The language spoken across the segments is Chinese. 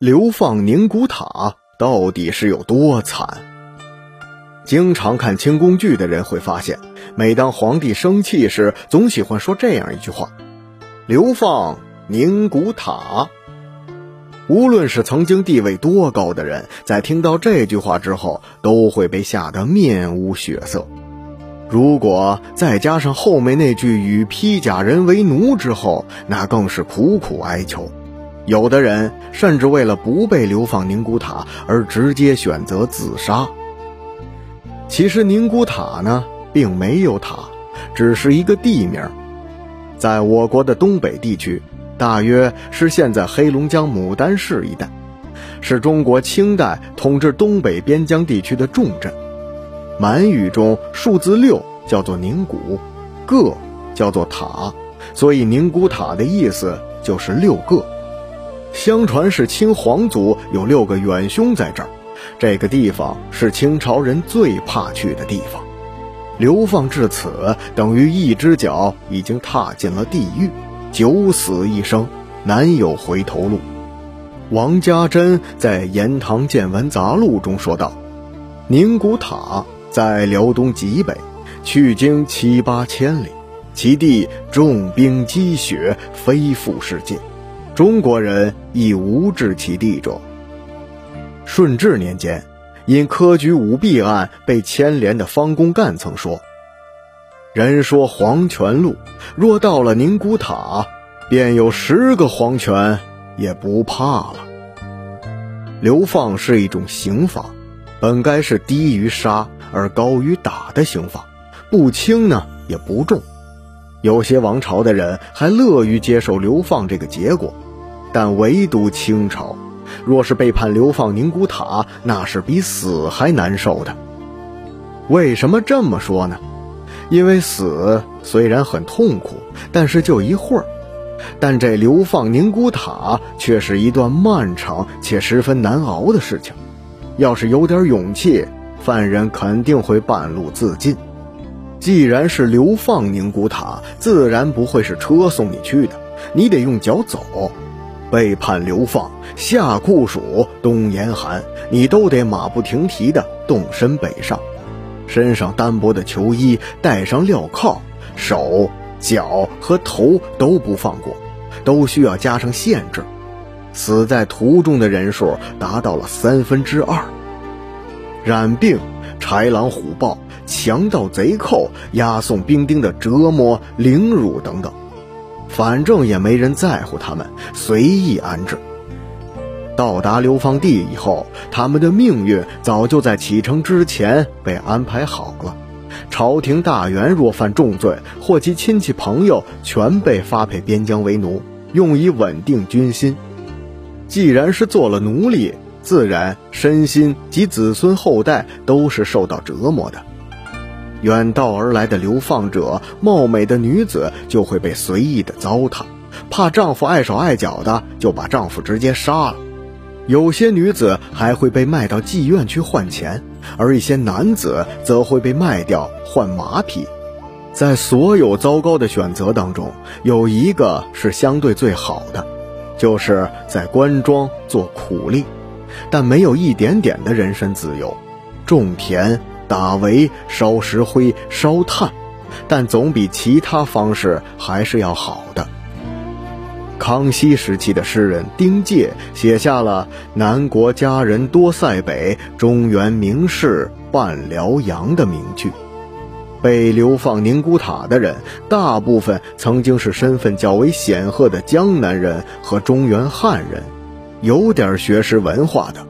流放宁古塔到底是有多惨？经常看清宫剧的人会发现，每当皇帝生气时，总喜欢说这样一句话：“流放宁古塔。”无论是曾经地位多高的人，在听到这句话之后，都会被吓得面无血色。如果再加上后面那句“与披甲人为奴”之后，那更是苦苦哀求。有的人甚至为了不被流放宁古塔而直接选择自杀。其实宁古塔呢，并没有塔，只是一个地名，在我国的东北地区，大约是现在黑龙江牡丹市一带，是中国清代统治东北边疆地区的重镇。满语中数字六叫做宁古，个叫做塔，所以宁古塔的意思就是六个。相传是清皇族有六个远兄在这儿，这个地方是清朝人最怕去的地方。流放至此，等于一只脚已经踏进了地狱，九死一生，难有回头路。王家珍在《延堂见闻杂录》中说道：“宁古塔在辽东极北，去经七八千里，其地重兵积雪，非复世界。”中国人亦无治其地者。顺治年间，因科举舞弊案被牵连的方公干曾说：“人说黄泉路，若到了宁古塔，便有十个黄泉也不怕了。”流放是一种刑法，本该是低于杀而高于打的刑法，不轻呢也不重。有些王朝的人还乐于接受流放这个结果。但唯独清朝，若是被判流放宁古塔，那是比死还难受的。为什么这么说呢？因为死虽然很痛苦，但是就一会儿；但这流放宁古塔却是一段漫长且十分难熬的事情。要是有点勇气，犯人肯定会半路自尽。既然是流放宁古塔，自然不会是车送你去的，你得用脚走。被判流放，夏酷暑，冬严寒，你都得马不停蹄地动身北上，身上单薄的囚衣，带上镣铐，手脚和头都不放过，都需要加上限制。死在途中的人数达到了三分之二。染病、豺狼虎豹、强盗贼寇、押送兵丁的折磨、凌辱等等。反正也没人在乎他们，随意安置。到达流放地以后，他们的命运早就在启程之前被安排好了。朝廷大员若犯重罪，或其亲戚朋友，全被发配边疆为奴，用以稳定军心。既然是做了奴隶，自然身心及子孙后代都是受到折磨的。远道而来的流放者，貌美的女子就会被随意的糟蹋；怕丈夫碍手碍脚的，就把丈夫直接杀了。有些女子还会被卖到妓院去换钱，而一些男子则会被卖掉换马匹。在所有糟糕的选择当中，有一个是相对最好的，就是在官庄做苦力，但没有一点点的人身自由，种田。打围、烧石灰、烧炭，但总比其他方式还是要好的。康熙时期的诗人丁介写下了“南国佳人多塞北，中原名士半辽阳”的名句。被流放宁古塔的人，大部分曾经是身份较为显赫的江南人和中原汉人，有点学识文化的。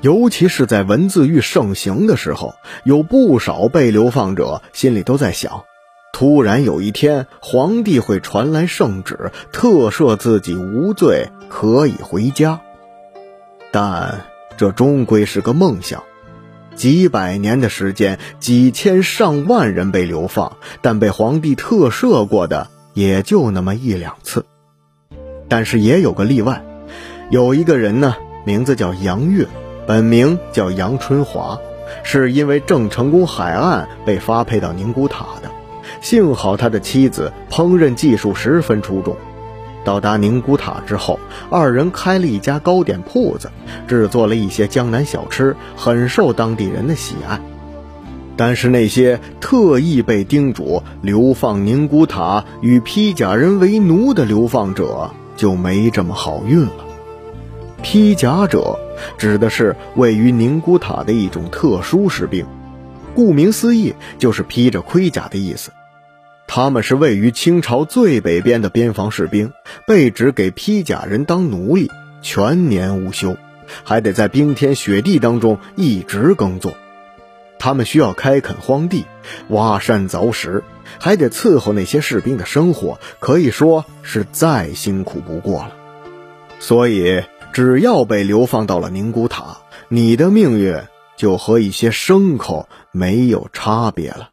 尤其是在文字狱盛行的时候，有不少被流放者心里都在想：突然有一天，皇帝会传来圣旨，特赦自己无罪，可以回家。但这终归是个梦想。几百年的时间，几千上万人被流放，但被皇帝特赦过的也就那么一两次。但是也有个例外，有一个人呢，名字叫杨岳。本名叫杨春华，是因为郑成功海岸被发配到宁古塔的。幸好他的妻子烹饪技术十分出众。到达宁古塔之后，二人开了一家糕点铺子，制作了一些江南小吃，很受当地人的喜爱。但是那些特意被叮嘱流放宁古塔与披甲人为奴的流放者就没这么好运了。披甲者指的是位于宁古塔的一种特殊士兵，顾名思义就是披着盔甲的意思。他们是位于清朝最北边的边防士兵，被指给披甲人当奴隶，全年无休，还得在冰天雪地当中一直耕作。他们需要开垦荒地、挖山凿石，还得伺候那些士兵的生活，可以说是再辛苦不过了。所以，只要被流放到了宁古塔，你的命运就和一些牲口没有差别了。